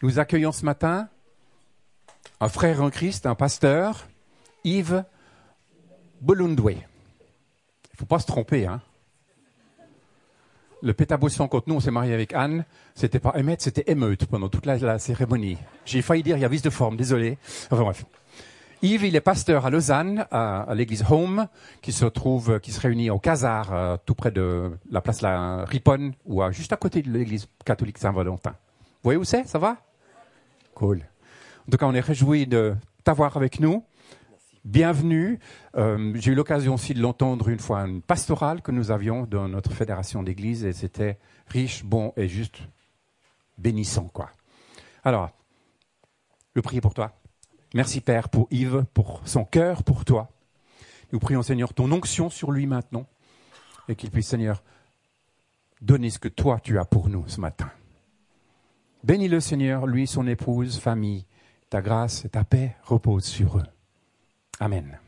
Nous accueillons ce matin un frère en Christ, un pasteur, Yves Bolundwe. Il ne faut pas se tromper, hein. Le pétabosson, quand nous on s'est marié avec Anne, c'était pas émeute, c'était émeute pendant toute la, cérémonie. J'ai failli dire il y a vis de forme, désolé. Enfin bref. Yves, il est pasteur à Lausanne, à, l'église Home, qui se trouve, qui se réunit au Casar, euh, tout près de la place La Riponne, ou juste à côté de l'église catholique Saint-Valentin. Vous voyez où c'est? Ça va? En tout cas, on est réjouis de t'avoir avec nous. Bienvenue. Euh, j'ai eu l'occasion aussi de l'entendre une fois, une pastorale que nous avions dans notre fédération d'église, et c'était riche, bon et juste bénissant, quoi. Alors, je prie pour toi. Merci Père pour Yves, pour son cœur, pour toi. Nous prions Seigneur ton onction sur lui maintenant et qu'il puisse Seigneur donner ce que toi tu as pour nous ce matin. Bénis-le Seigneur, lui, son épouse, famille. Ta grâce et ta paix reposent sur eux. Amen.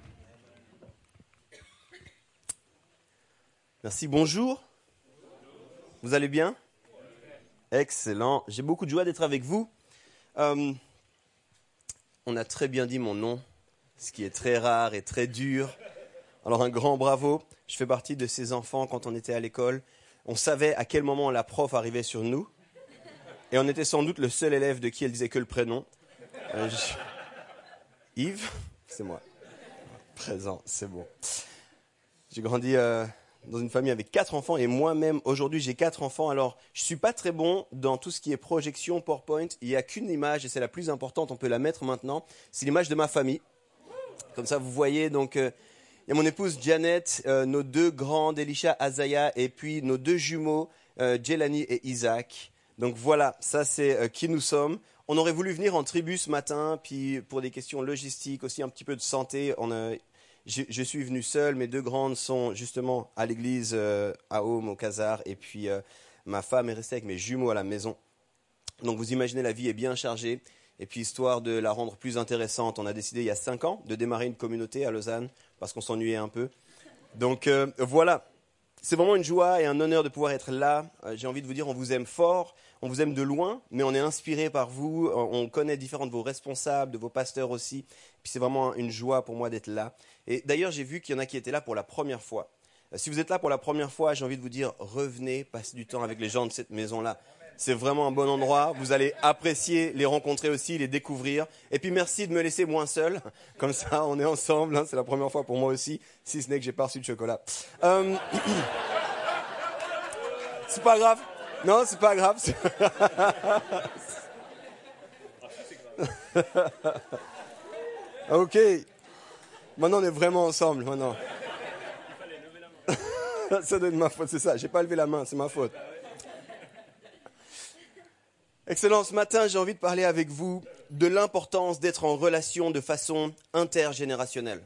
Merci, bonjour. Vous allez bien? Excellent. J'ai beaucoup de joie d'être avec vous. Euh, on a très bien dit mon nom, ce qui est très rare et très dur. Alors un grand bravo. Je fais partie de ces enfants quand on était à l'école. On savait à quel moment la prof arrivait sur nous. Et on était sans doute le seul élève de qui elle disait que le prénom. Euh, Yves, c'est moi. Présent, c'est bon. J'ai grandi euh, dans une famille avec quatre enfants et moi-même aujourd'hui j'ai quatre enfants. Alors je suis pas très bon dans tout ce qui est projection, PowerPoint. Il n'y a qu'une image et c'est la plus importante. On peut la mettre maintenant. C'est l'image de ma famille. Comme ça vous voyez donc. Euh, il y a mon épouse Janet, nos deux grands, Elisha, Azaya, et puis nos deux jumeaux, Jelani et Isaac. Donc voilà, ça c'est qui nous sommes. On aurait voulu venir en tribu ce matin, puis pour des questions logistiques, aussi un petit peu de santé, je, suis venu seul. Mes deux grandes sont justement à l'église euh, à Home, au Casar, et puis euh, ma femme est restée avec mes jumeaux à la maison. Donc vous imaginez, la vie est bien chargée. Et puis histoire de la rendre plus intéressante, on a décidé il y a cinq ans de démarrer une communauté à Lausanne parce qu'on s'ennuyait un peu. Donc euh, voilà, c'est vraiment une joie et un honneur de pouvoir être là. J'ai envie de vous dire, on vous aime fort, on vous aime de loin, mais on est inspiré par vous. On connaît différents de vos responsables, de vos pasteurs aussi. Puis c'est vraiment une joie pour moi d'être là. Et d'ailleurs, j'ai vu qu'il y en a qui étaient là pour la première fois. Euh, si vous êtes là pour la première fois, j'ai envie de vous dire, revenez, passez du temps avec les gens de cette maison-là. C'est vraiment un bon endroit. Vous allez apprécier les rencontrer aussi, les découvrir. Et puis merci de me laisser moins seul. Comme ça, on est ensemble. Hein. C'est la première fois pour moi aussi, si ce n'est que j'ai pas reçu de chocolat. Euh... c'est pas grave. Non, c'est pas grave. ok. Maintenant, on est vraiment ensemble. Maintenant. ça doit être ma faute, c'est ça. J'ai pas levé la main, c'est ma faute. Excellent. Ce matin, j'ai envie de parler avec vous de l'importance d'être en relation de façon intergénérationnelle.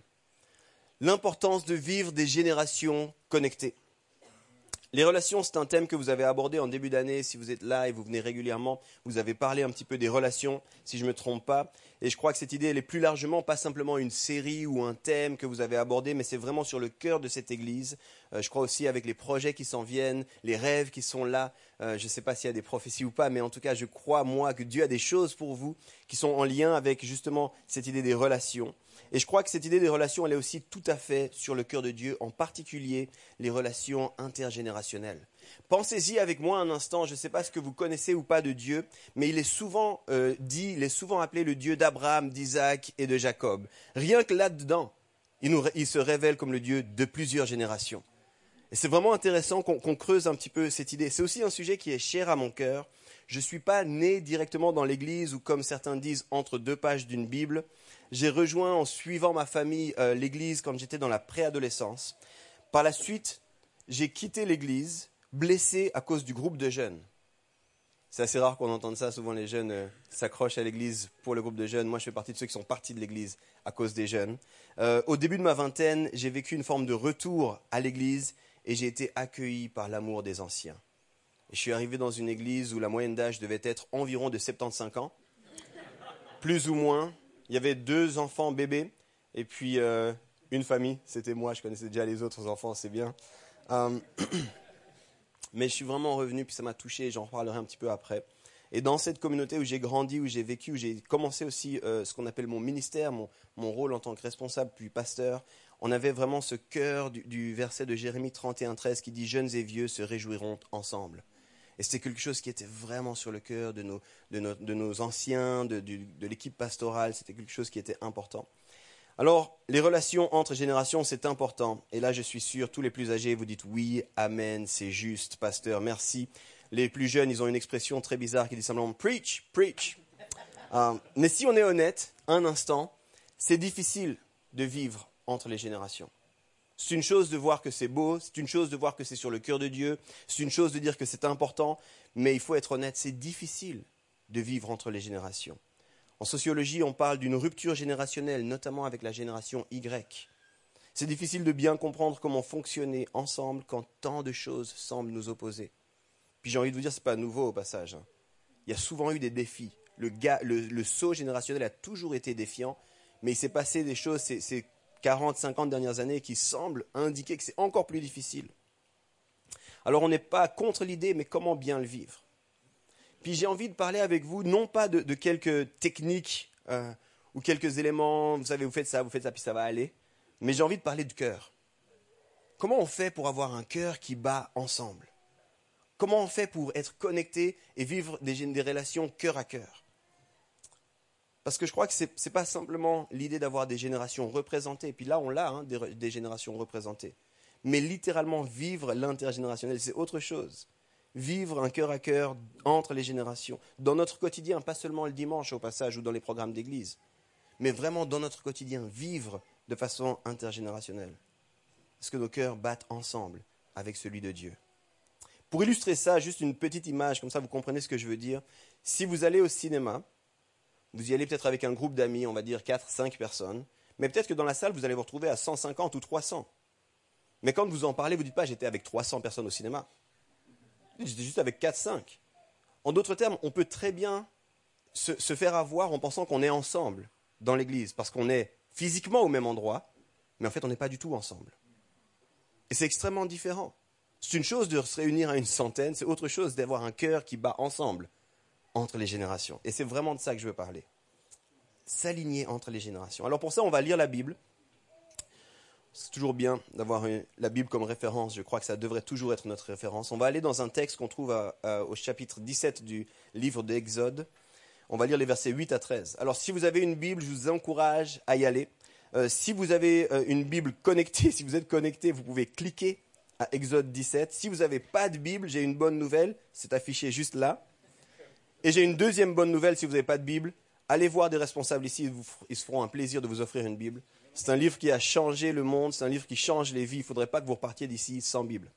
L'importance de vivre des générations connectées. Les relations, c'est un thème que vous avez abordé en début d'année. Si vous êtes là et vous venez régulièrement, vous avez parlé un petit peu des relations, si je ne me trompe pas. Et je crois que cette idée, elle est plus largement pas simplement une série ou un thème que vous avez abordé, mais c'est vraiment sur le cœur de cette Église. Euh, je crois aussi avec les projets qui s'en viennent, les rêves qui sont là. Euh, je ne sais pas s'il y a des prophéties ou pas, mais en tout cas, je crois, moi, que Dieu a des choses pour vous qui sont en lien avec justement cette idée des relations. Et je crois que cette idée des relations, elle est aussi tout à fait sur le cœur de Dieu, en particulier les relations intergénérationnelles. Pensez-y avec moi un instant, je ne sais pas ce que vous connaissez ou pas de Dieu, mais il est souvent euh, dit, il est souvent appelé le Dieu d'Abraham, d'Isaac et de Jacob. Rien que là-dedans, il, il, se révèle comme le Dieu de plusieurs générations. Et c'est vraiment intéressant qu'on creuse un petit peu cette idée. C'est aussi un sujet qui est cher à mon cœur. Je ne suis pas né directement dans l'Église ou comme certains disent entre deux pages d'une Bible. J'ai rejoint en suivant ma famille euh, l'église quand j'étais dans la préadolescence. Par la suite, j'ai quitté l'église, blessé à cause du groupe de jeunes. C'est assez rare qu'on entende ça. Souvent, les jeunes euh, s'accrochent à l'église pour le groupe de jeunes. Moi, je fais partie de ceux qui sont partis de l'église à cause des jeunes. Euh, au début de ma vingtaine, j'ai vécu une forme de retour à l'église et j'ai été accueilli par l'amour des anciens. Je suis arrivé dans une église où la moyenne d'âge devait être environ de 75 ans, plus ou moins il y avait deux enfants bébés et puis euh, une famille. C'était moi, je connaissais déjà les autres enfants, c'est bien. Euh, mais je suis vraiment revenu, puis ça m'a touché, j'en reparlerai un petit peu après. Et dans cette communauté où j'ai grandi, où j'ai vécu, où j'ai commencé aussi euh, ce qu'on appelle mon ministère, mon, mon, rôle en tant que responsable puis pasteur, on avait vraiment ce cœur du, du verset de Jérémie 31, 13 qui dit Jeunes et vieux se réjouiront ensemble. Et c'était quelque chose qui était vraiment sur le cœur de nos, anciens, de, de l'équipe pastorale. C'était quelque chose qui était important. Alors, les relations entre générations, c'est important. Et là, je suis sûr, tous les plus âgés, vous dites oui, amen, c'est juste, pasteur, merci. Les plus jeunes, ils ont une expression très bizarre qui dit simplement preach, preach. Euh, mais si on est honnête, un instant, c'est difficile de vivre entre les générations. C'est une chose de voir que c'est beau, c'est une chose de voir que c'est sur le cœur de Dieu, c'est une chose de dire que c'est important, mais il faut être honnête, c'est difficile de vivre entre les générations. En sociologie, on parle d'une rupture générationnelle, notamment avec la génération Y. C'est difficile de bien comprendre comment fonctionner ensemble quand tant de choses semblent nous opposer. Puis j'ai envie de vous dire, ce n'est pas nouveau au passage. Hein. Il y a souvent eu des défis. Le, saut générationnel a toujours été défiant, mais il s'est passé des choses ces, 40, 50 dernières années qui semblent indiquer que c'est encore plus difficile. Alors on n'est pas contre l'idée, mais comment bien le vivre? Puis j'ai envie de parler avec vous, non pas de, quelques techniques euh, ou quelques éléments, vous savez, vous faites ça, vous faites ça, puis ça va aller, mais j'ai envie de parler du cœur. Comment on fait pour avoir un cœur qui bat ensemble? Comment on fait pour être connecté et vivre des, des relations cœur à cœur? Parce que je crois que ce n'est pas simplement l'idée d'avoir des générations représentées, et puis là on l'a, hein, des, générations représentées, mais littéralement vivre l'intergénérationnel, c'est autre chose. Vivre un cœur à cœur entre les générations, dans notre quotidien, pas seulement le dimanche au passage ou dans les programmes d'église, mais vraiment dans notre quotidien, vivre de façon intergénérationnelle. Est-ce que nos cœurs battent ensemble avec celui de Dieu Pour illustrer ça, juste une petite image, comme ça vous comprenez ce que je veux dire. Si vous allez au cinéma, vous y allez peut-être avec un groupe d'amis, on va dire 4, 5 personnes. Mais peut-être que dans la salle, vous allez vous retrouver à 150 ou 300. Mais quand vous en parlez, vous ne dites pas j'étais avec 300 personnes au cinéma. J'étais juste avec 4, 5. En d'autres termes, on peut très bien se, se faire avoir en pensant qu'on est ensemble dans l'église, parce qu'on est physiquement au même endroit, mais en fait, on n'est pas du tout ensemble. Et c'est extrêmement différent. C'est une chose de se réunir à une centaine, c'est autre chose d'avoir un cœur qui bat ensemble entre les générations. Et c'est vraiment de ça que je veux parler. S'aligner entre les générations. Alors pour ça, on va lire la Bible. C'est toujours bien d'avoir la Bible comme référence. Je crois que ça devrait toujours être notre référence. On va aller dans un texte qu'on trouve au chapitre 17 du livre d'Exode. On va lire les versets 8 à 13. Alors si vous avez une Bible, je vous encourage à y aller. Euh, si vous avez euh, une Bible connectée, si vous êtes connecté, vous pouvez cliquer à Exode 17. Si vous n'avez pas de Bible, j'ai une bonne nouvelle. C'est affiché juste là. Et j'ai une deuxième bonne nouvelle si vous n'avez pas de Bible. Allez voir des responsables ici, ils se feront un plaisir de vous offrir une Bible. C'est un livre qui a changé le monde, c'est un livre qui change les vies. Il ne faudrait pas que vous repartiez d'ici sans Bible.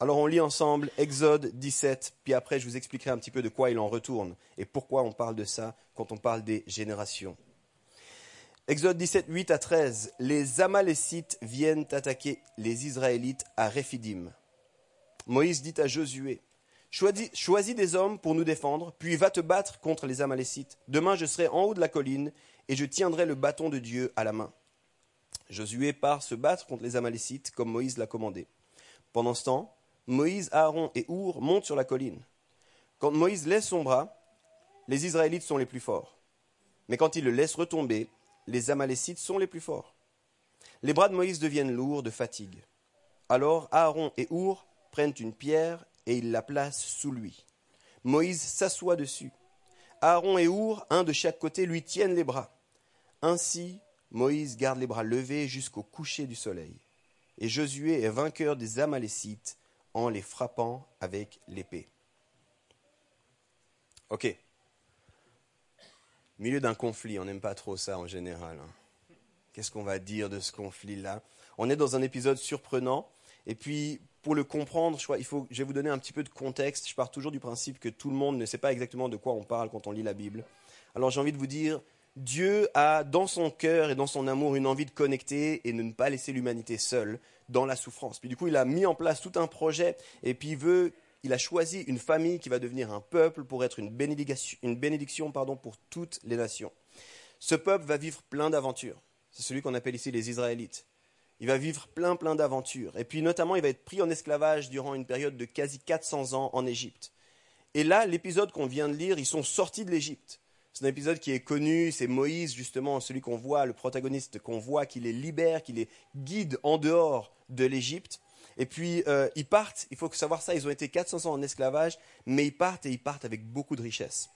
Alors on lit ensemble Exode 17, puis après je vous expliquerai un petit peu de quoi il en retourne et pourquoi on parle de ça quand on parle des générations. Exode 17, 8 à 13. Les Amalécites viennent attaquer les Israélites à Réphidim. Moïse dit à Josué, Choisis, des hommes pour nous défendre, puis va te battre contre les Amalécites. Demain je serai en haut de la colline, et je tiendrai le bâton de Dieu à la main. Josué part se battre contre les Amalécites, comme Moïse l'a commandé. Pendant ce temps, Moïse, Aaron et Our montent sur la colline. Quand Moïse laisse son bras, les Israélites sont les plus forts. Mais quand il le laisse retomber, les Amalécites sont les plus forts. Les bras de Moïse deviennent lourds de fatigue. Alors Aaron et Our prennent une pierre et il la place sous lui. Moïse s'assoit dessus. Aaron et Our, un de chaque côté, lui tiennent les bras. Ainsi, Moïse garde les bras levés jusqu'au coucher du soleil. Et Josué est vainqueur des Amalécites en les frappant avec l'épée. Ok. Milieu d'un conflit, on n'aime pas trop ça en général. Hein. Qu'est-ce qu'on va dire de ce conflit-là? On est dans un épisode surprenant. Et puis, pour le comprendre, je, vais vous donner un petit peu de contexte. Je pars toujours du principe que tout le monde ne sait pas exactement de quoi on parle quand on lit la Bible. Alors j'ai envie de vous dire, Dieu a dans son cœur et dans son amour une envie de connecter et de ne pas laisser l'humanité seule dans la souffrance. Puis du coup, il a mis en place tout un projet et puis il veut, il a choisi une famille qui va devenir un peuple pour être une bénédiction, une bénédiction pardon, pour toutes les nations. Ce peuple va vivre plein d'aventures. C'est celui qu'on appelle ici les Israélites. Il va vivre plein, plein d'aventures. Et puis notamment, il va être pris en esclavage durant une période de quasi 400 ans en Égypte. Et là, l'épisode qu'on vient de lire, ils sont sortis de l'Égypte. C'est un épisode qui est connu, c'est Moïse justement, celui qu'on voit, le protagoniste qu'on voit, qui les libère, qui les guide en dehors de l'Égypte. Et puis euh, ils partent, il faut savoir ça, ils ont été 400 ans en esclavage, mais ils partent et ils partent avec beaucoup de richesse.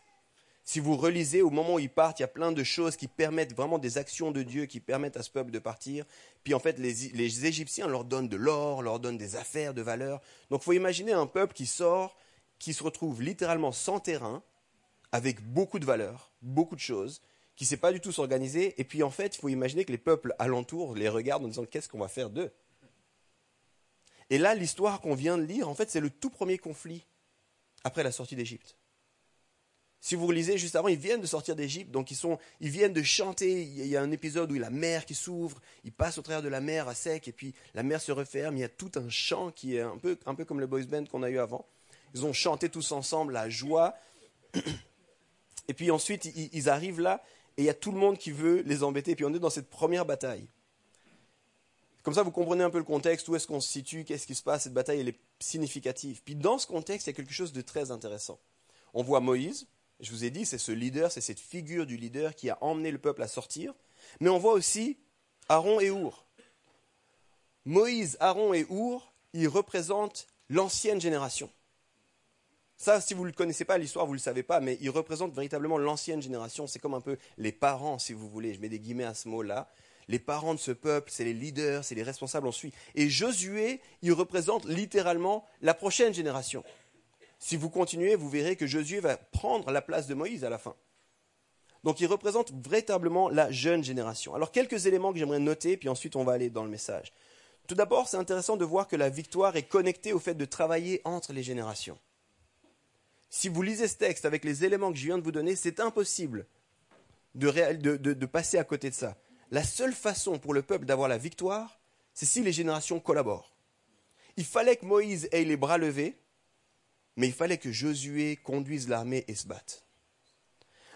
Si vous relisez, au moment où ils partent, il y a plein de choses qui permettent vraiment des actions de Dieu qui permettent à ce peuple de partir. Puis en fait, les, Égyptiens leur donnent de l'or, leur donnent des affaires de valeur. Donc faut imaginer un peuple qui sort, qui se retrouve littéralement sans terrain, avec beaucoup de valeur, beaucoup de choses, qui ne sait pas du tout s'organiser. Et puis en fait, il faut imaginer que les peuples alentours les regardent en disant qu'est-ce qu'on va faire d'eux? Et là, l'histoire qu'on vient de lire, en fait, c'est le tout premier conflit après la sortie d'Égypte. Si vous lisez juste avant, ils viennent de sortir d'Égypte, donc ils, sont, ils viennent de chanter. Il y a un épisode où la mer qui s'ouvre, ils passent au travers de la mer à sec, et puis la mer se referme. Il y a tout un chant qui est un peu, un peu comme le boys band qu'on a eu avant. Ils ont chanté tous ensemble la joie. Et puis ensuite, ils arrivent là, et il y a tout le monde qui veut les embêter. Et puis on est dans cette première bataille. Comme ça, vous comprenez un peu le contexte, où est-ce qu'on se situe, qu'est-ce qui se passe, cette bataille, elle est significative. Puis dans ce contexte, il y a quelque chose de très intéressant. On voit Moïse, je vous ai dit, c'est ce leader, c'est cette figure du leader qui a emmené le peuple à sortir, mais on voit aussi Aaron et Our. Moïse, Aaron et Our, ils représentent l'ancienne génération. Ça, si vous ne connaissez pas, l'histoire, vous ne le savez pas, mais ils représentent véritablement l'ancienne génération. C'est comme un peu les parents, si vous voulez. Je mets des guillemets à ce mot-là les parents de ce peuple, c'est les leaders, c'est les responsables, on suit. Et Josué, il représente littéralement la prochaine génération. Si vous continuez, vous verrez que Josué va prendre la place de Moïse à la fin. Donc il représente véritablement la jeune génération. Alors quelques éléments que j'aimerais noter, puis ensuite on va aller dans le message. Tout d'abord, c'est intéressant de voir que la victoire est connectée au fait de travailler entre les générations. Si vous lisez ce texte avec les éléments que je viens de vous donner, c'est impossible de passer à côté de ça la seule façon pour le peuple d'avoir la victoire, c'est si les générations collaborent. Il fallait que Moïse ait les bras levés, mais il fallait que Josué conduise l'armée et se batte.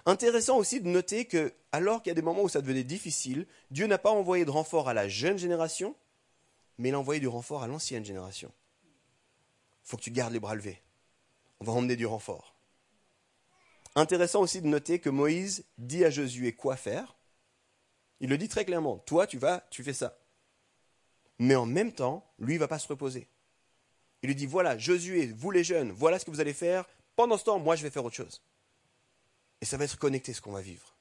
Intéressant aussi de noter que, alors qu'il y a des moments où ça devenait difficile, Dieu n'a pas envoyé de renfort à la jeune génération, mais il a envoyé du renfort à l'ancienne génération. Faut que tu gardes les bras levés. On va emmener du renfort. Intéressant aussi de noter que Moïse dit à Josué quoi faire, il le dit très clairement. Toi, tu vas, tu fais ça. Mais en même temps, lui, ne va pas se reposer. Il lui dit, voilà, Josué, vous les jeunes, voilà ce que vous allez faire. Pendant ce temps, moi, je vais faire autre chose. Et ça va être connecté ce qu'on va vivre.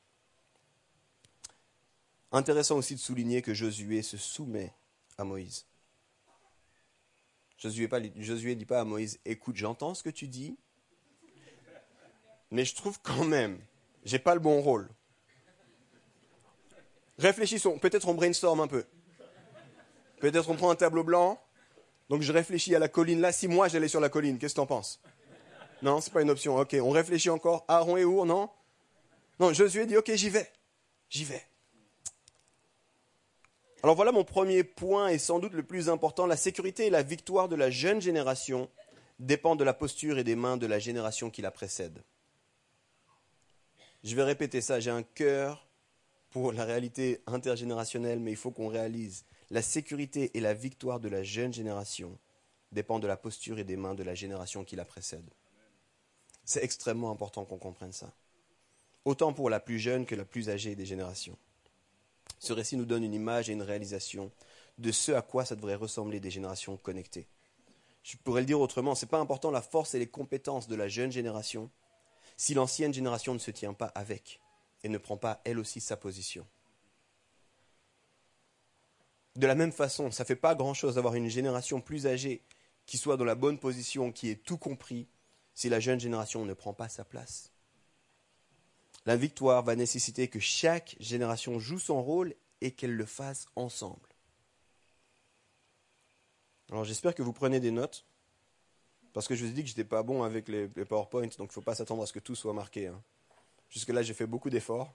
Intéressant aussi de souligner que Josué se soumet à Moïse. Josué ne dit pas à Moïse, écoute, j'entends ce que tu dis, mais je trouve quand même, j'ai pas le bon rôle. Réfléchissons. Peut-être on brainstorm un peu. Peut-être on prend un tableau blanc. Donc je réfléchis à la colline là. Si moi j'allais sur la colline, qu'est-ce que tu en penses? Non, c'est pas une option. Ok, on réfléchit encore. Aaron et Our, non? Non, Josué dit ok, j'y vais. J'y vais. Alors voilà mon premier point et sans doute le plus important. La sécurité et la victoire de la jeune génération dépendent de la posture et des mains de la génération qui la précède. Je vais répéter ça. J'ai un cœur pour la réalité intergénérationnelle, mais il faut qu'on réalise la sécurité et la victoire de la jeune génération dépendent de la posture et des mains de la génération qui la précède. C'est extrêmement important qu'on comprenne ça. Autant pour la plus jeune que la plus âgée des générations. Ce récit nous donne une image et une réalisation de ce à quoi ça devrait ressembler des générations connectées. Je pourrais le dire autrement, ce n'est pas important la force et les compétences de la jeune génération si l'ancienne génération ne se tient pas avec et ne prend pas elle aussi sa position. De la même façon, ça ne fait pas grand-chose d'avoir une génération plus âgée qui soit dans la bonne position, qui ait tout compris, si la jeune génération ne prend pas sa place. La victoire va nécessiter que chaque génération joue son rôle et qu'elle le fasse ensemble. Alors j'espère que vous prenez des notes, parce que je vous ai dit que je n'étais pas bon avec les, PowerPoint, donc il ne faut pas s'attendre à ce que tout soit marqué. Hein. Jusque-là, j'ai fait beaucoup d'efforts.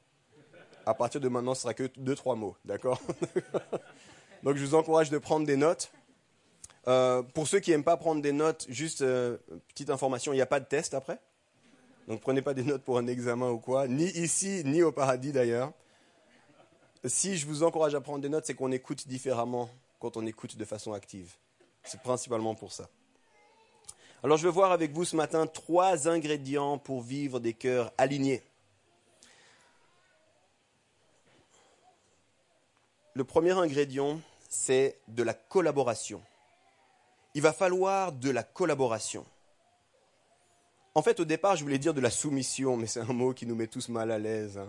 À partir de maintenant, ce sera que deux, trois mots, d'accord? Donc, je vous encourage de prendre des notes. Euh, pour ceux qui n'aiment pas prendre des notes, juste euh, petite information, il n'y a pas de test après. Donc, prenez pas des notes pour un examen ou quoi, ni ici, ni au paradis d'ailleurs. Si je vous encourage à prendre des notes, c'est qu'on écoute différemment quand on écoute de façon active. C'est principalement pour ça. Alors je vais voir avec vous ce matin trois ingrédients pour vivre des cœurs alignés. Le premier ingrédient, c'est de la collaboration. Il va falloir de la collaboration. En fait, au départ, je voulais dire de la soumission, mais c'est un mot qui nous met tous mal à l'aise. Hein.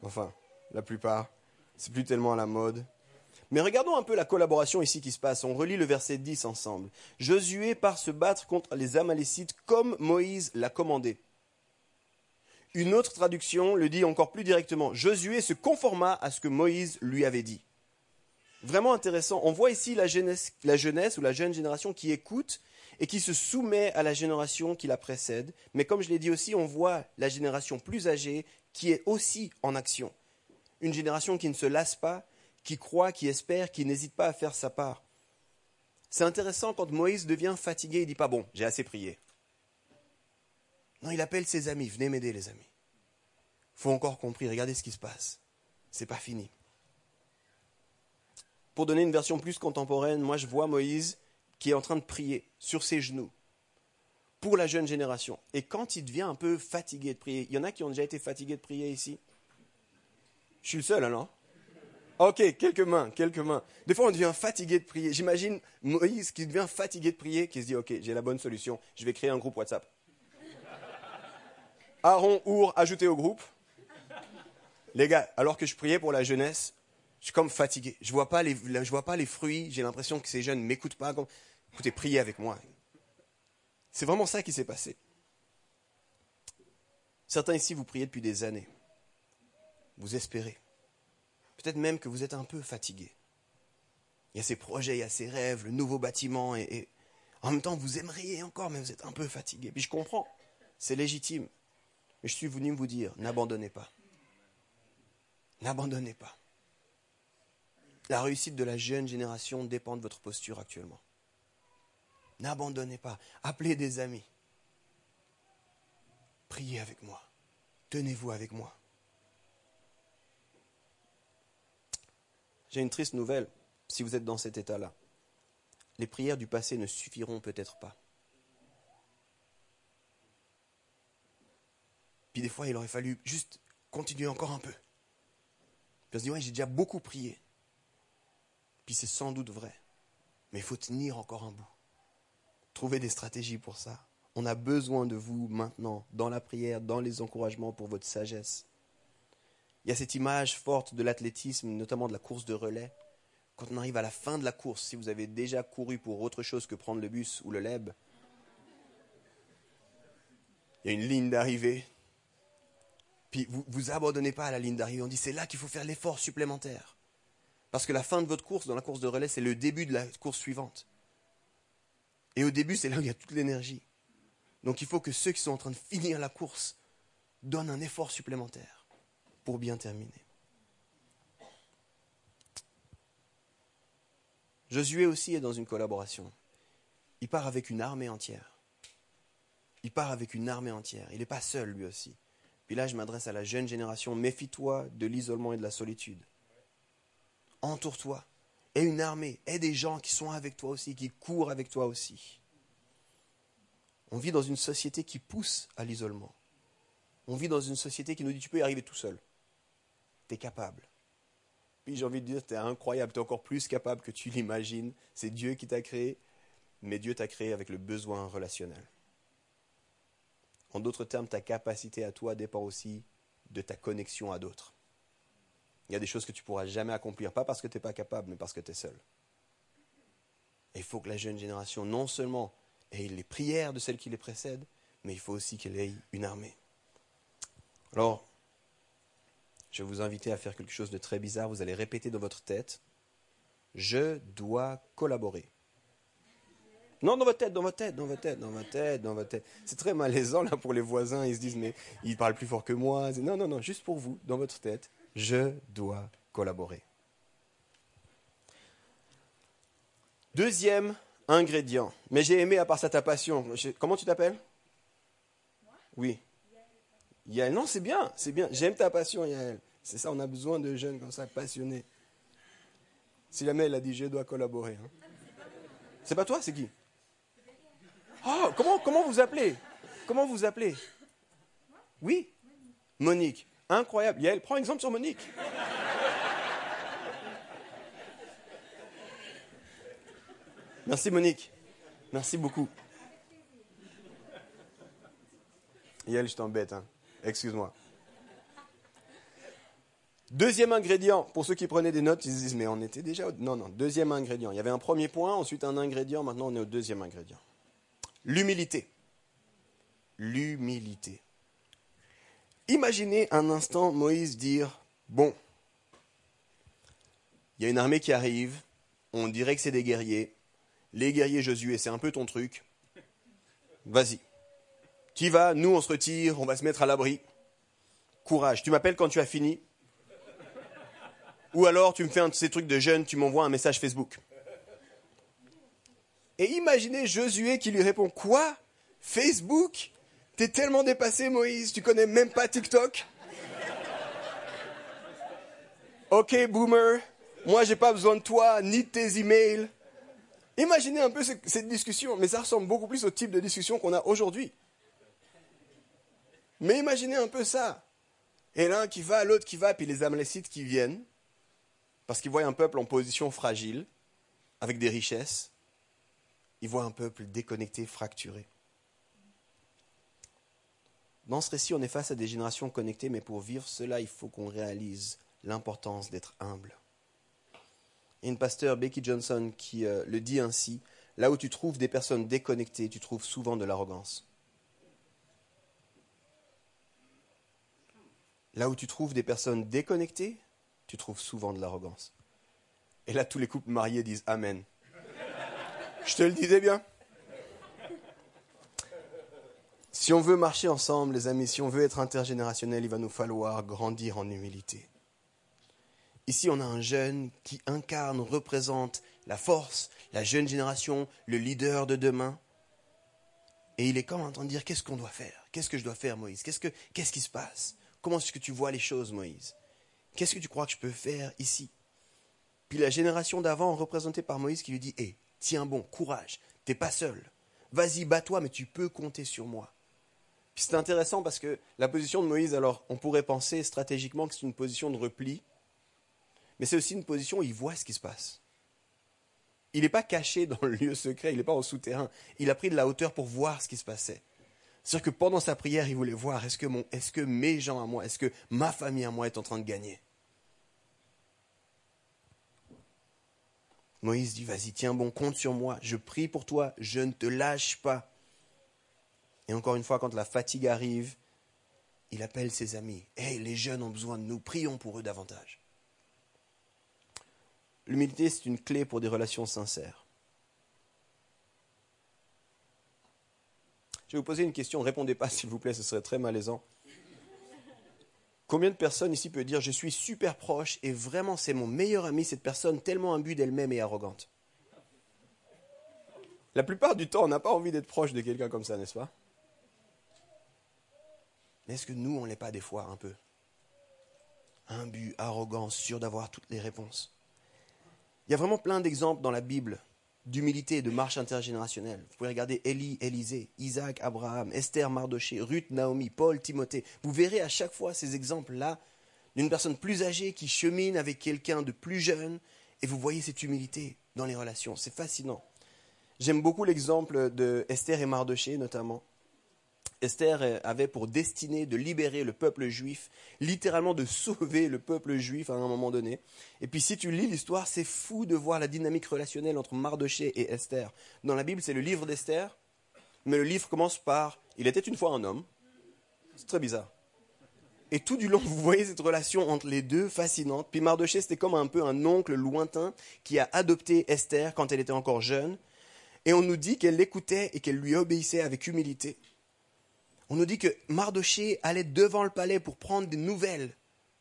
Enfin, la plupart. C'est plus tellement à la mode. Mais regardons un peu la collaboration ici qui se passe. On relit le verset 10 ensemble. Josué part se battre contre les Amalécites comme Moïse l'a commandé. Une autre traduction le dit encore plus directement. Josué se conforma à ce que Moïse lui avait dit. Vraiment intéressant. On voit ici la jeunesse, ou la jeune génération qui écoute et qui se soumet à la génération qui la précède. Mais comme je l'ai dit aussi, on voit la génération plus âgée qui est aussi en action. Une génération qui ne se lasse pas, qui croit, qui espère, qui n'hésite pas à faire sa part. C'est intéressant quand Moïse devient fatigué, il dit pas bon, j'ai assez prié. Non, il appelle ses amis, venez m'aider les amis. Faut encore compris, regardez ce qui se passe. C'est pas fini. Pour donner une version plus contemporaine, moi je vois Moïse qui est en train de prier sur ses genoux pour la jeune génération. Et quand il devient un peu fatigué de prier, il y en a qui ont déjà été fatigués de prier ici Je suis le seul alors Ok, quelques mains, quelques mains. Des fois, on devient fatigué de prier. J'imagine Moïse qui devient fatigué de prier, qui se dit, ok, j'ai la bonne solution, je vais créer un groupe WhatsApp. Aaron, Our, ajouté au groupe. Les gars, alors que je priais pour la jeunesse, je suis comme fatigué. Je vois pas les, vois pas les fruits. J'ai l'impression que ces jeunes ne m'écoutent pas. Écoutez, priez avec moi. C'est vraiment ça qui s'est passé. Certains ici, vous priez depuis des années. Vous espérez. Peut-être même que vous êtes un peu fatigué. Il y a ces projets, il y a ces rêves, le nouveau bâtiment, et, en même temps, vous aimeriez encore, mais vous êtes un peu fatigué. Puis je comprends, c'est légitime. Je suis venu vous dire, n'abandonnez pas. N'abandonnez pas. La réussite de la jeune génération dépend de votre posture actuellement. N'abandonnez pas. Appelez des amis. Priez avec moi. Tenez-vous avec moi. J'ai une triste nouvelle si vous êtes dans cet état-là. Les prières du passé ne suffiront peut-être pas. Puis des fois, il aurait fallu juste continuer encore un peu. Puis on se dit, ouais, j'ai déjà beaucoup prié. Puis c'est sans doute vrai. Mais il faut tenir encore un bout. Trouver des stratégies pour ça. On a besoin de vous maintenant, dans la prière, dans les encouragements pour votre sagesse. Il y a cette image forte de l'athlétisme, notamment de la course de relais. Quand on arrive à la fin de la course, si vous avez déjà couru pour autre chose que prendre le bus ou le leb, il y a une ligne d'arrivée. Puis vous vous abandonnez pas à la ligne d'arrivée. On dit c'est là qu'il faut faire l'effort supplémentaire. Parce que la fin de votre course, dans la course de relais, c'est le début de la course suivante. Et au début, c'est là où il y a toute l'énergie. Donc il faut que ceux qui sont en train de finir la course donnent un effort supplémentaire pour bien terminer. Josué aussi est dans une collaboration. Il part avec une armée entière. Il part avec une armée entière. Il n'est pas seul lui aussi. Puis là, je m'adresse à la jeune génération. Méfie-toi de l'isolement et de la solitude. Entoure-toi. Aie une armée. Aie des gens qui sont avec toi aussi, qui courent avec toi aussi. On vit dans une société qui pousse à l'isolement. On vit dans une société qui nous dit tu peux y arriver tout seul tu es capable. Puis j'ai envie de dire, tu es incroyable, tu es encore plus capable que tu l'imagines. C'est Dieu qui t'a créé, mais Dieu t'a créé avec le besoin relationnel. En d'autres termes, ta capacité à toi dépend aussi de ta connexion à d'autres. Il y a des choses que tu pourras jamais accomplir, pas parce que tu n'es pas capable, mais parce que tu es seul. Il faut que la jeune génération, non seulement ait les prières de celles qui les précèdent, mais il faut aussi qu'elle ait une armée. Alors, je vais vous inviter à faire quelque chose de très bizarre. Vous allez répéter dans votre tête, je dois collaborer. Non, dans votre tête, dans votre tête, dans votre tête, dans votre tête, dans votre tête. C'est très malaisant là pour les voisins. Ils se disent, mais il parle plus fort que moi. Non, non, non, juste pour vous, dans votre tête, je dois collaborer. Deuxième ingrédient. Mais j'ai aimé à part ça ta passion. Comment tu t'appelles? Oui. Yael. Non, c'est bien, c'est bien. J'aime ta passion, Yael. C'est ça, on a besoin de jeunes comme ça, passionnés. Si jamais elle a dit je dois collaborer. Hein. C'est pas toi, c'est qui? Oh, comment, comment vous appelez? Comment vous appelez? Oui? Monique. Incroyable. Yael, prends exemple sur Monique. Merci Monique. Merci beaucoup. Yael, je t'embête. Hein. Excuse-moi. Deuxième ingrédient, pour ceux qui prenaient des notes, ils se disent, mais on était déjà... Au... Non, non, deuxième ingrédient. Il y avait un premier point, ensuite un ingrédient, maintenant on est au deuxième ingrédient. L'humilité. L'humilité. Imaginez un instant Moïse dire, bon, il y a une armée qui arrive, on dirait que c'est des guerriers, les guerriers Josué, c'est un peu ton truc, vas-y. Tu vas, nous on se retire, on va se mettre à l'abri. Courage, tu m'appelles quand tu as fini, ou alors, tu me fais un de ces trucs de jeune, tu m'envoies un message Facebook. Et imaginez Josué qui lui répond Quoi? Facebook? T'es tellement dépassé, Moïse, tu connais même pas TikTok? Ok, boomer, moi j'ai pas besoin de toi, ni de tes emails. Imaginez un peu cette discussion, mais ça ressemble beaucoup plus au type de discussion qu'on a aujourd'hui. Mais imaginez un peu ça. Et l'un qui va, l'autre qui va, puis les Amalécites qui viennent parce qu'ils voient un peuple en position fragile, avec des richesses. Ils voient un peuple déconnecté, fracturé. Dans ce récit, on est face à des générations connectées, mais pour vivre cela, il faut qu'on réalise l'importance d'être humble. Il y a une pasteur, Becky Johnson, qui euh, le dit ainsi, là où tu trouves des personnes déconnectées, tu trouves souvent de l'arrogance. Là où tu trouves des personnes déconnectées, tu trouves souvent de l'arrogance. Et là, tous les couples mariés disent Amen. Je te le disais bien. Si on veut marcher ensemble, les amis, si on veut être intergénérationnel, il va nous falloir grandir en humilité. Ici, on a un jeune qui incarne, représente la force, la jeune génération, le leader de demain. Et il est comme en train de dire qu'est-ce qu'on doit faire? Qu'est-ce que je dois faire, Moïse? Qu'est-ce, que, qu'est-ce qui se passe? Comment est-ce que tu vois les choses, Moïse? Qu'est-ce que tu crois que je peux faire ici? Puis la génération d'avant, représentée par Moïse, qui lui dit Hé, tiens bon, courage, t'es pas seul. Vas-y, bats-toi, mais tu peux compter sur moi. Puis c'est intéressant parce que la position de Moïse, alors, on pourrait penser stratégiquement que c'est une position de repli, mais c'est aussi une position où il voit ce qui se passe. Il n'est pas caché dans le lieu secret, il n'est pas au souterrain. Il a pris de la hauteur pour voir ce qui se passait. C'est-à-dire que pendant sa prière, il voulait voir est-ce que, est-ce que mes gens à moi, est-ce que ma famille à moi est en train de gagner? Moïse dit, vas-y, tiens bon, compte sur moi, je prie pour toi, je ne te lâche pas. Et encore une fois, quand la fatigue arrive, il appelle ses amis. Hé, les jeunes ont besoin de nous, prions pour eux davantage. L'humilité, c'est une clé pour des relations sincères. Je vais vous poser une question, répondez pas s'il vous plaît, ce serait très malaisant. Combien de personnes ici peuvent dire je suis super proche et vraiment c'est mon meilleur ami, cette personne tellement imbue d'elle-même et arrogante? La plupart du temps, on n'a pas envie d'être proche de quelqu'un comme ça, n'est-ce pas? Est-ce que nous, on ne l'est pas des fois un peu? Imbu, arrogant, sûr d'avoir toutes les réponses. Il y a vraiment plein d'exemples dans la Bible d'humilité, de marche intergénérationnelle. Vous pouvez regarder Élie, Élisée, Isaac, Abraham, Esther, Mardoché, Ruth, Naomi, Paul, Timothée. Vous verrez à chaque fois ces exemples-là d'une personne plus âgée qui chemine avec quelqu'un de plus jeune et vous voyez cette humilité dans les relations. C'est fascinant. J'aime beaucoup l'exemple de Esther et Mardoché notamment. Esther avait pour destinée de libérer le peuple juif, littéralement de sauver le peuple juif à un moment donné. Et puis si tu lis l'histoire, c'est fou de voir la dynamique relationnelle entre Mardoché et Esther. Dans la Bible, c'est le livre d'Esther, mais le livre commence par Il était une fois un homme. C'est très bizarre. Et tout du long, vous voyez cette relation entre les deux fascinante. Puis Mardoché, c'était comme un peu un oncle lointain qui a adopté Esther quand elle était encore jeune. Et on nous dit qu'elle l'écoutait et qu'elle lui obéissait avec humilité on nous dit que Mardoché allait devant le palais pour prendre des nouvelles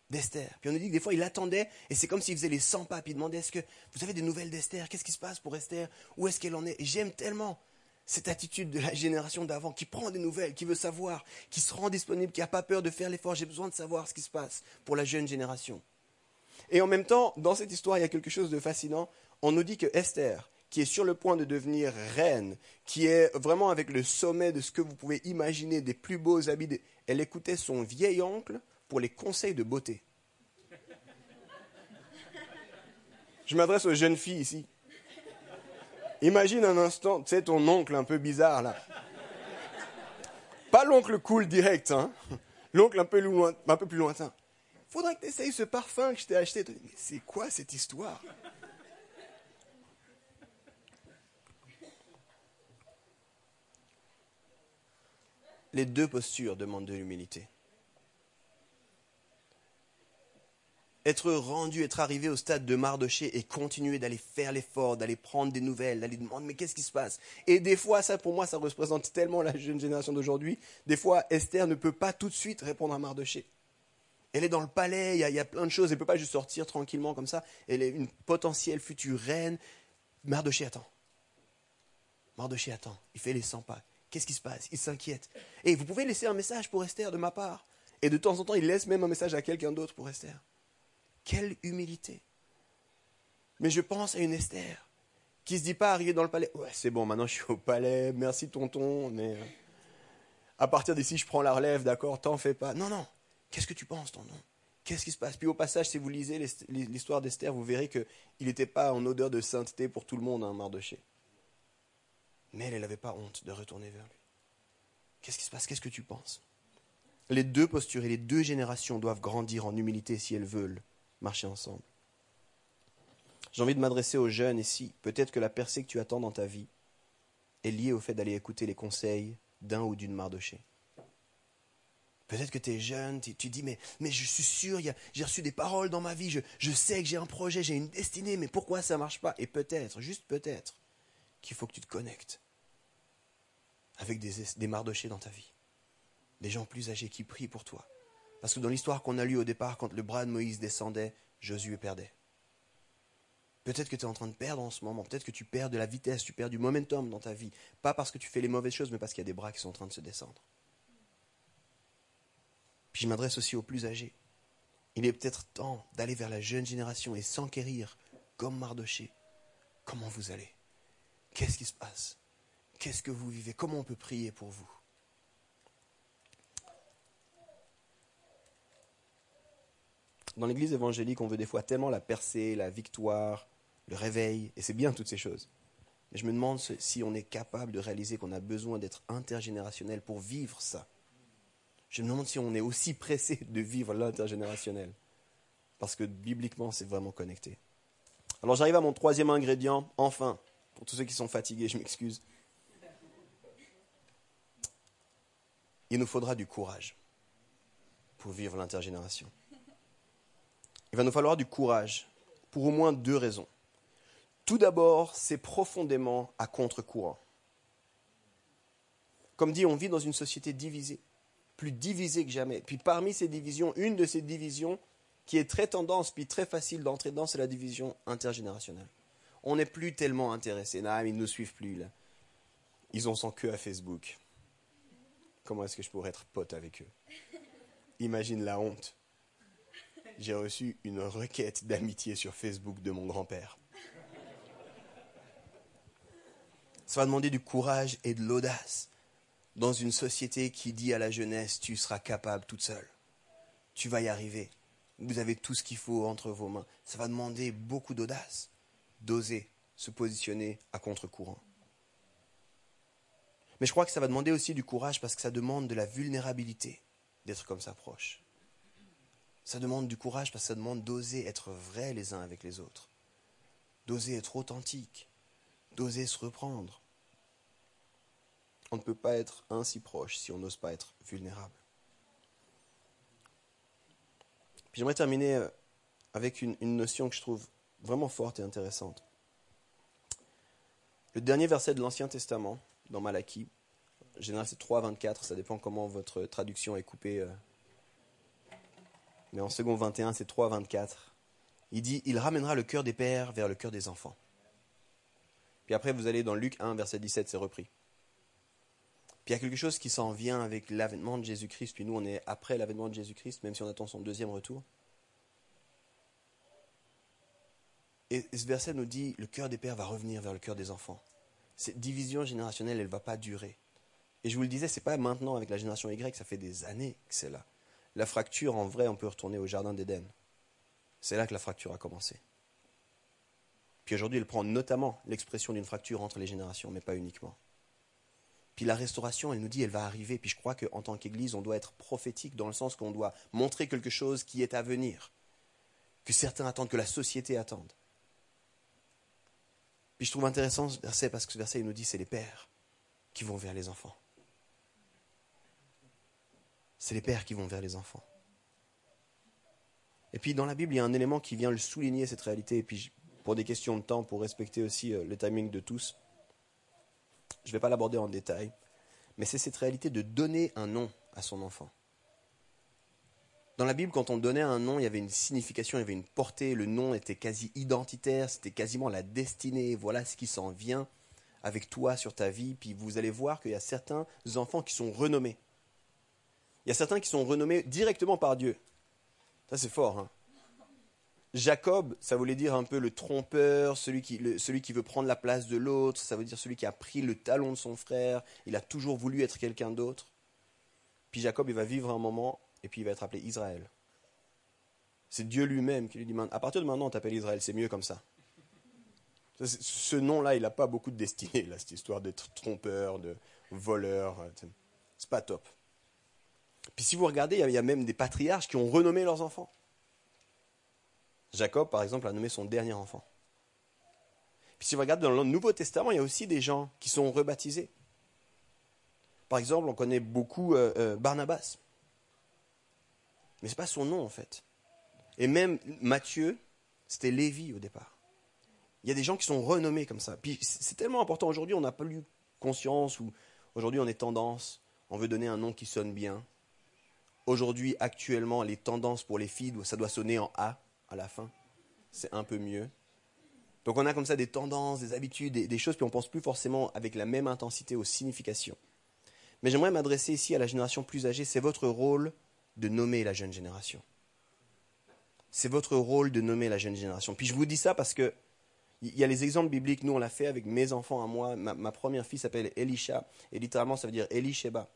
d'Esther. Puis on nous dit que des fois il attendait et c'est comme s'il faisait les 100 pas. Puis il demandait est-ce que vous avez des nouvelles d'Esther? Qu'est-ce qui se passe pour Esther? Où est-ce qu'elle en est? J'aime tellement cette attitude de la génération d'avant qui prend des nouvelles, qui veut savoir, qui se rend disponible, qui n'a pas peur de faire l'effort. J'ai besoin de savoir ce qui se passe pour la jeune génération. Et en même temps, dans cette histoire, il y a quelque chose de fascinant. On nous dit que Esther, qui est sur le point de devenir reine, qui est vraiment avec le sommet de ce que vous pouvez imaginer, des plus beaux habits. Elle écoutait son vieil oncle pour les conseils de beauté. Je m'adresse aux jeunes filles ici. Imagine un instant, tu sais, ton oncle un peu bizarre là. Pas l'oncle cool direct, hein. L'oncle un peu, un peu plus lointain. Faudrait que tu essayes ce parfum que je t'ai acheté. C'est quoi cette histoire? Les deux postures demandent de l'humilité. être rendu, être arrivé au stade de Mardoché et continuer d'aller faire l'effort, d'aller prendre des nouvelles, d'aller demander mais qu'est-ce qui se passe? Et des fois, ça pour moi, ça représente tellement la jeune génération d'aujourd'hui. Des fois, Esther ne peut pas tout de suite répondre à Mardoché. Elle est dans le palais, il y, a, plein de choses, elle ne peut pas juste sortir tranquillement comme ça. Elle est une potentielle future reine. Mardoché attend. Mardoché attend. Il fait les 100 pas. Qu'est-ce qui se passe? Il s'inquiète. Et vous pouvez laisser un message pour Esther de ma part. Et de temps en temps, il laisse même un message à quelqu'un d'autre pour Esther. Quelle humilité. Mais je pense à une Esther qui ne se dit pas arriver dans le palais. Ouais, c'est bon, maintenant je suis au palais, merci tonton, mais euh, à partir d'ici je prends la relève, d'accord, t'en fais pas. Non, non. Qu'est-ce que tu penses, tonton? Qu'est-ce qui se passe? Puis au passage, si vous lisez l'histoire d'Esther, vous verrez qu'il n'était pas en odeur de sainteté pour tout le monde, un hein. Mais elle, n'avait pas honte de retourner vers lui. Qu'est-ce qui se passe? Qu'est-ce que tu penses? Les deux postures et les deux générations doivent grandir en humilité si elles veulent marcher ensemble. J'ai envie de m'adresser aux jeunes ici. Peut-être que la percée que tu attends dans ta vie est liée au fait d'aller écouter les conseils d'un ou d'une Mardoché. Peut-être que tu es jeune, tu, dis, mais, mais je suis sûr, j'ai reçu des paroles dans ma vie, je, je sais que j'ai un projet, j'ai une destinée, mais pourquoi ça ne marche pas? Et peut-être, juste peut-être, qu'il faut que tu te connectes avec des, Mardochés dans ta vie. Des gens plus âgés qui prient pour toi, parce que dans l'histoire qu'on a lue au départ, quand le bras de Moïse descendait, Josué perdait. Peut-être que tu es en train de perdre en ce moment, peut-être que tu perds de la vitesse, tu perds du momentum dans ta vie, pas parce que tu fais les mauvaises choses, mais parce qu'il y a des bras qui sont en train de se descendre. Puis je m'adresse aussi aux plus âgés. Il est peut-être temps d'aller vers la jeune génération et s'enquérir, comme Mardoché. Comment vous allez? Qu'est-ce qui se passe? Qu'est-ce que vous vivez? Comment on peut prier pour vous? Dans l'église évangélique, on veut des fois tellement la percée, la victoire, le réveil, et c'est bien toutes ces choses. Mais je me demande si on est capable de réaliser qu'on a besoin d'être intergénérationnel pour vivre ça. Je me demande si on est aussi pressé de vivre l'intergénérationnel. Parce que bibliquement, c'est vraiment connecté. Alors j'arrive à mon troisième ingrédient, enfin, pour tous ceux qui sont fatigués, je m'excuse. Il nous faudra du courage pour vivre l'intergénération. Il va nous falloir du courage, pour au moins deux raisons. Tout d'abord, c'est profondément à contre-courant. Comme dit, on vit dans une société divisée, plus divisée que jamais. Puis parmi ces divisions, une de ces divisions qui est très tendance, puis très facile d'entrer dedans, c'est la division intergénérationnelle. On n'est plus tellement intéressé. Ils ne nous suivent plus, là. Ils ont sans queue à Facebook. Comment est-ce que je pourrais être pote avec eux? Imagine la honte j'ai reçu une requête d'amitié sur Facebook de mon grand-père. Ça va demander du courage et de l'audace dans une société qui dit à la jeunesse, tu seras capable toute seule. Tu vas y arriver. Vous avez tout ce qu'il faut entre vos mains. Ça va demander beaucoup d'audace, d'oser se positionner à contre-courant. Mais je crois que ça va demander aussi du courage parce que ça demande de la vulnérabilité d'être comme ça proche. Ça demande du courage parce que ça demande d'oser être vrai les uns avec les autres, d'oser être authentique, d'oser se reprendre. On ne peut pas être ainsi proche si on n'ose pas être vulnérable. Puis j'aimerais terminer euh, avec une, une, notion que je trouve vraiment forte et intéressante. Le dernier verset de l'Ancien Testament, dans Malachie, en général c'est 3, 24, ça dépend comment votre traduction est coupée euh, mais en second 21, c'est 3, 24. Il dit Il ramènera le cœur des pères vers le cœur des enfants. Puis après, vous allez dans Luc 1, verset 17, c'est repris. Puis il y a quelque chose qui s'en vient avec l'avènement de Jésus-Christ. Puis nous, on est après l'avènement de Jésus-Christ, même si on attend son deuxième retour. Et ce verset nous dit, le cœur des pères va revenir vers le cœur des enfants. Cette division générationnelle, elle ne va pas durer. Et je vous le disais, ce n'est pas maintenant avec la génération Y, ça fait des années que c'est là. La fracture, en vrai, on peut retourner au Jardin d'Éden. C'est là que la fracture a commencé. Puis aujourd'hui, elle prend notamment l'expression d'une fracture entre les générations, mais pas uniquement. Puis la restauration, elle nous dit, elle va arriver. Puis je crois qu'en tant qu'Église, on doit être prophétique dans le sens qu'on doit montrer quelque chose qui est à venir, que certains attendent, que la société attende. Puis je trouve intéressant ce verset parce que ce verset, nous dit, c'est les pères qui vont vers les enfants. C'est les pères qui vont vers les enfants. Et puis dans la Bible, il y a un élément qui vient le souligner, cette réalité. Et puis pour des questions de temps, pour respecter aussi euh, le timing de tous, je ne vais pas l'aborder en détail, mais c'est cette réalité de donner un nom à son enfant. Dans la Bible, quand on donnait un nom, il y avait une signification, il y avait une portée, le nom était quasi identitaire, c'était quasiment la destinée, voilà ce qui s'en vient avec toi sur ta vie, puis vous allez voir qu'il y a certains enfants qui sont renommés. Il y a certains qui sont renommés directement par Dieu. Ça c'est fort. Hein Jacob, ça voulait dire un peu le trompeur, celui qui, celui qui veut prendre la place de l'autre, ça veut dire celui qui a pris le talon de son frère, il a toujours voulu être quelqu'un d'autre. Puis Jacob, il va vivre un moment et puis il va être appelé Israël. C'est Dieu lui-même qui lui dit, à partir de maintenant, on t'appelle Israël, c'est mieux comme ça. Ce nom-là, il n'a pas beaucoup de destinée, cette histoire d'être trompeur, de voleur. Euh, c'est pas top. Puis si vous regardez, il y a même des patriarches qui ont renommé leurs enfants. Jacob, par exemple, a nommé son dernier enfant. Puis si vous regardez dans le Nouveau Testament, il y a aussi des gens qui sont rebaptisés. Par exemple, on connaît beaucoup euh, euh, Barnabas. Mais ce n'est pas son nom en fait. Et même Matthieu, c'était Lévi au départ. Il y a des gens qui sont renommés comme ça. Puis c'est tellement important aujourd'hui, on n'a pas eu conscience ou aujourd'hui on est tendance, on veut donner un nom qui sonne bien. Aujourd'hui, actuellement, les tendances pour les filles, ça doit sonner en A à la fin. C'est un peu mieux. Donc on a comme ça des tendances, des habitudes, des, des choses, puis on pense plus forcément avec la même intensité aux significations. Mais j'aimerais m'adresser ici à la génération plus âgée. C'est votre rôle de nommer la jeune génération. C'est votre rôle de nommer la jeune génération. Puis je vous dis ça parce que il y a les exemples bibliques. Nous, on l'a fait avec mes enfants à moi. Ma, première fille s'appelle Elisha. Et littéralement, ça veut dire Elisheba.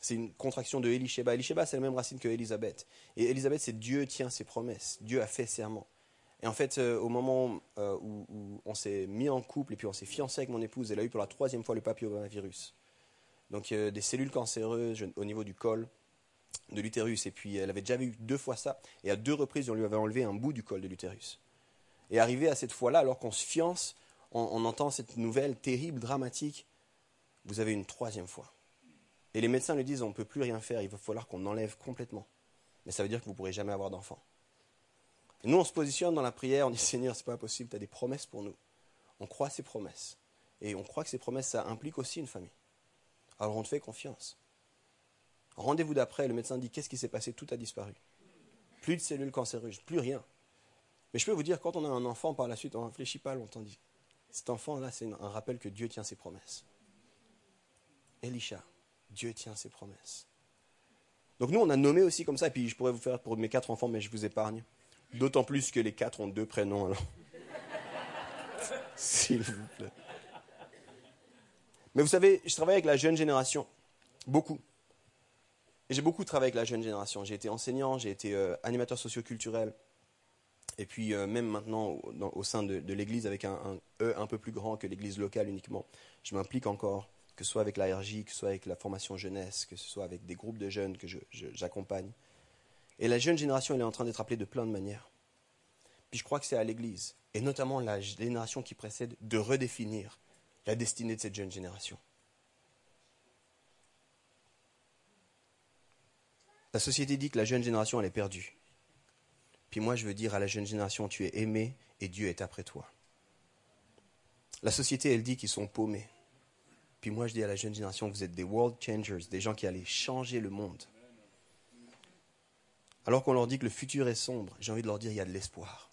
C'est une contraction de Elisheba. Elisheba, c'est la même racine que Elisabeth. Et Elisabeth, c'est Dieu tient ses promesses. Dieu a fait serment. Et en fait, euh, au moment euh, où, on s'est mis en couple et puis on s'est fiancé avec mon épouse, elle a eu pour la troisième fois le papillomavirus. Donc euh, des cellules cancéreuses au niveau du col de l'utérus. Et puis elle avait déjà eu deux fois ça. Et à deux reprises, on lui avait enlevé un bout du col de l'utérus. Et arrivé à cette fois-là, alors qu'on se fiance, on, entend cette nouvelle terrible, dramatique. Vous avez une troisième fois. Et les médecins lui disent on ne peut plus rien faire, il va falloir qu'on enlève complètement. Mais ça veut dire que vous ne pourrez jamais avoir d'enfant. nous, on se positionne dans la prière, on dit Seigneur, c'est pas possible, tu as des promesses pour nous. On croit ces promesses. Et on croit que ces promesses, ça implique aussi une famille. Alors on te fait confiance. Rendez-vous d'après, le médecin dit Qu'est-ce qui s'est passé? Tout a disparu. Plus de cellules cancéreuses, plus rien. Mais je peux vous dire, quand on a un enfant par la suite, on ne réfléchit pas longtemps. Dit, cet enfant-là, c'est un rappel que Dieu tient ses promesses. Elisha, Dieu tient ses promesses. Donc nous, on a nommé aussi comme ça, et puis je pourrais vous faire pour mes quatre enfants, mais je vous épargne. D'autant plus que les quatre ont deux prénoms, alors. S'il vous plaît. Mais vous savez, je travaille avec la jeune génération, beaucoup. J'ai beaucoup travaillé avec la jeune génération. J'ai été enseignant, j'ai été euh, animateur socioculturel. Et puis euh, même maintenant, au, sein de, l'Église, avec un, E un peu plus grand que l'Église locale uniquement, je m'implique encore, que ce soit avec l'ARJ, que ce soit avec la formation jeunesse, que ce soit avec des groupes de jeunes que j'accompagne. Et la jeune génération, elle est en train d'être appelée de plein de manières. Puis je crois que c'est à l'Église, et notamment la génération qui précède, de redéfinir la destinée de cette jeune génération. La société dit que la jeune génération, elle est perdue. Puis moi, je veux dire à la jeune génération, tu es aimé et Dieu est après toi. La société, elle dit qu'ils sont paumés. Puis moi, je dis à la jeune génération, vous êtes des world changers, des gens qui allaient changer le monde. Alors qu'on leur dit que le futur est sombre, j'ai envie de leur dire, il y a de l'espoir.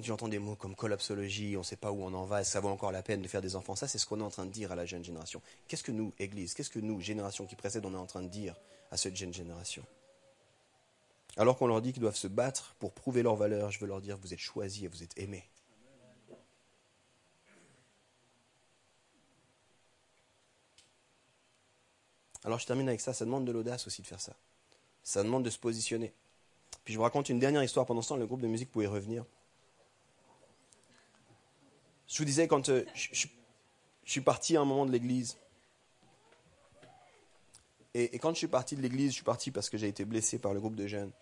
J'entends des mots comme collapsologie, on ne sait pas où on en va, ça vaut encore la peine de faire des enfants, ça c'est ce qu'on est en train de dire à la jeune génération. Qu'est-ce que nous, Église, qu'est-ce que nous, génération qui précède, on est en train de dire à cette jeune génération? Alors qu'on leur dit qu'ils doivent se battre pour prouver leur valeur, je veux leur dire, vous êtes choisis et vous êtes aimés. Alors je termine avec ça, ça demande de l'audace aussi de faire ça. Ça demande de se positionner. Puis je vous raconte une dernière histoire. Pendant ce temps, le groupe de musique pouvait revenir. Je vous disais, quand euh, je, suis parti à un moment de l'église, et, quand je suis parti de l'église, je suis parti parce que j'ai été blessé par le groupe de jeunes.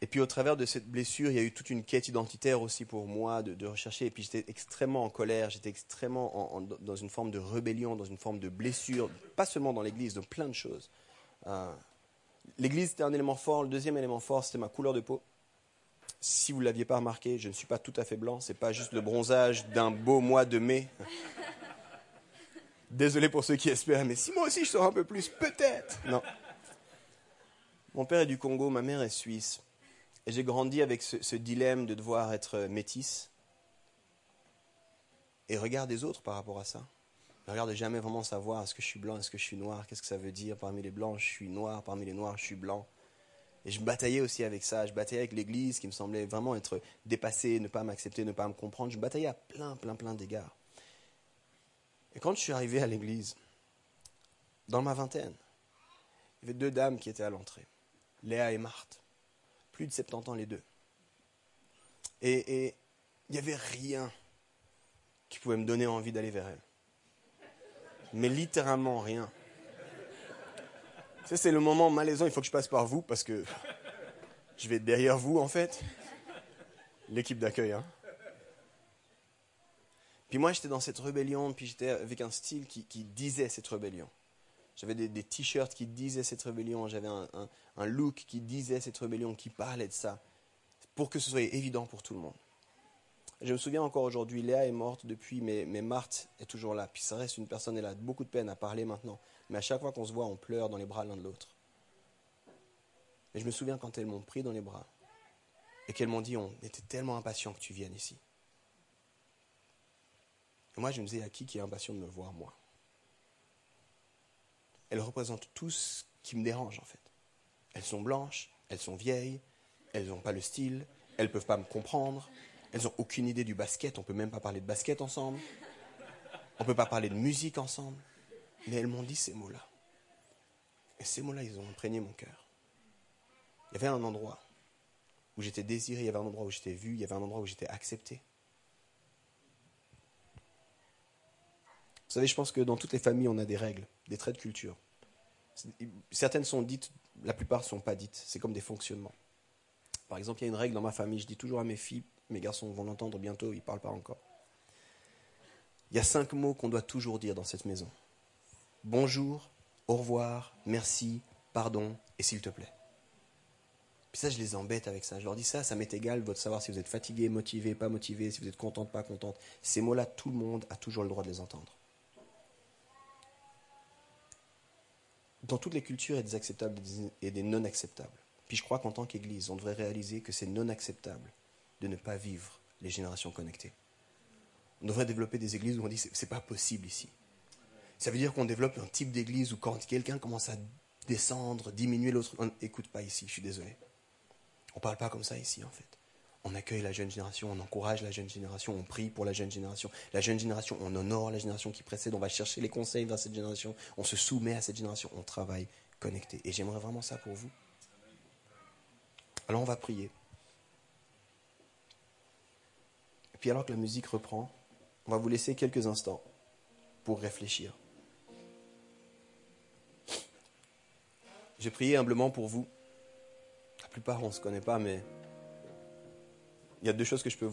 Et puis au travers de cette blessure, il y a eu toute une quête identitaire aussi pour moi de, rechercher. Et puis j'étais extrêmement en colère, j'étais extrêmement en- en- dans une forme de rébellion, dans une forme de blessure, pas seulement dans l'église, dans plein de choses. Euh, l'église c'était un élément fort. Le deuxième élément fort, c'était ma couleur de peau. Si vous ne l'aviez pas remarqué, je ne suis pas tout à fait blanc. C'est pas juste le bronzage d'un beau mois de mai. Désolé pour ceux qui espèrent, mais si moi aussi je sors un peu plus, peut-être. Non. Mon père est du Congo, ma mère est suisse. Et j'ai grandi avec ce, ce dilemme de devoir être métisse. Et regard des autres par rapport à ça. Le regard de jamais vraiment savoir est-ce que je suis blanc, est-ce que je suis noir, qu'est-ce que ça veut dire? Parmi les blancs, je suis noir, parmi les noirs, je suis blanc. Et je bataillais aussi avec ça. Je bataillais avec l'Église qui me semblait vraiment être dépassée, ne pas m'accepter, ne pas me comprendre. Je bataillais à plein, plein, plein d'égards. Et quand je suis arrivé à l'Église, dans ma vingtaine, il y avait deux dames qui étaient à l'entrée, Léa et Marthe. Plus de 70 ans les deux. Et, et il n'y avait rien qui pouvait me donner envie d'aller vers elles. Mais littéralement rien. C'est le moment malaisant, il faut que je passe par vous parce que je vais être derrière vous en fait. L'équipe d'accueil. Hein. Puis moi, j'étais dans cette rébellion, puis j'étais avec un style qui, disait cette rébellion. J'avais des, t-shirts qui disaient cette rébellion, j'avais un look qui disait cette rébellion, qui parlait de ça, pour que ce soit évident pour tout le monde. Je me souviens encore aujourd'hui, Léa est morte depuis, mais, mais Marthe est toujours là. Puis ça reste une personne, elle a beaucoup de peine à parler maintenant. Mais à chaque fois qu'on se voit, on pleure dans les bras l'un de l'autre. Et je me souviens quand elles m'ont pris dans les bras et qu'elles m'ont dit on était tellement impatients que tu viennes ici. Et moi, je me disais à qui qui est impatient de me voir, moi? Elles représentent tout ce qui me dérange, en fait. Elles sont blanches, elles sont vieilles, elles n'ont pas le style, elles ne peuvent pas me comprendre, elles n'ont aucune idée du basket, on ne peut même pas parler de basket ensemble, on ne peut pas parler de musique ensemble. Mais elles m'ont dit ces mots-là. Et ces mots-là, ils ont imprégné mon cœur. Il y avait un endroit où j'étais désiré, il y avait un endroit où j'étais vu, il y avait un endroit où j'étais accepté. Vous savez, je pense que dans toutes les familles, on a des règles, des traits de culture. Certaines sont dites, la plupart ne sont pas dites. C'est comme des fonctionnements. Par exemple, il y a une règle dans ma famille, je dis toujours à mes filles, mes garçons vont l'entendre bientôt, ils ne parlent pas encore. Il y a cinq mots qu'on doit toujours dire dans cette maison. Bonjour, au revoir, merci, pardon et s'il te plaît. Puis ça, je les embête avec ça. Je leur dis ça, ça m'est égal de savoir si vous êtes fatigué, motivé, pas motivé, si vous êtes contente, pas contente. Ces mots-là, tout le monde a toujours le droit de les entendre. Dans toutes les cultures, il y a des acceptables et des non acceptables. Puis je crois qu'en tant qu'Église, on devrait réaliser que c'est non acceptable de ne pas vivre les générations connectées. On devrait développer des églises où on dit c'est pas possible ici. Ça veut dire qu'on développe un type d'église où quand quelqu'un commence à descendre, diminuer l'autre, on n'écoute pas ici, je suis désolé. On ne parle pas comme ça ici en fait. On accueille la jeune génération, on encourage la jeune génération, on prie pour la jeune génération. La jeune génération, on honore la génération qui précède, on va chercher les conseils vers cette génération, on se soumet à cette génération, on travaille connecté. Et j'aimerais vraiment ça pour vous. Alors on va prier. Et puis alors que la musique reprend, on va vous laisser quelques instants pour réfléchir. J'ai prié humblement pour vous. La plupart, on ne se connaît pas, mais il y a deux choses que je peux vous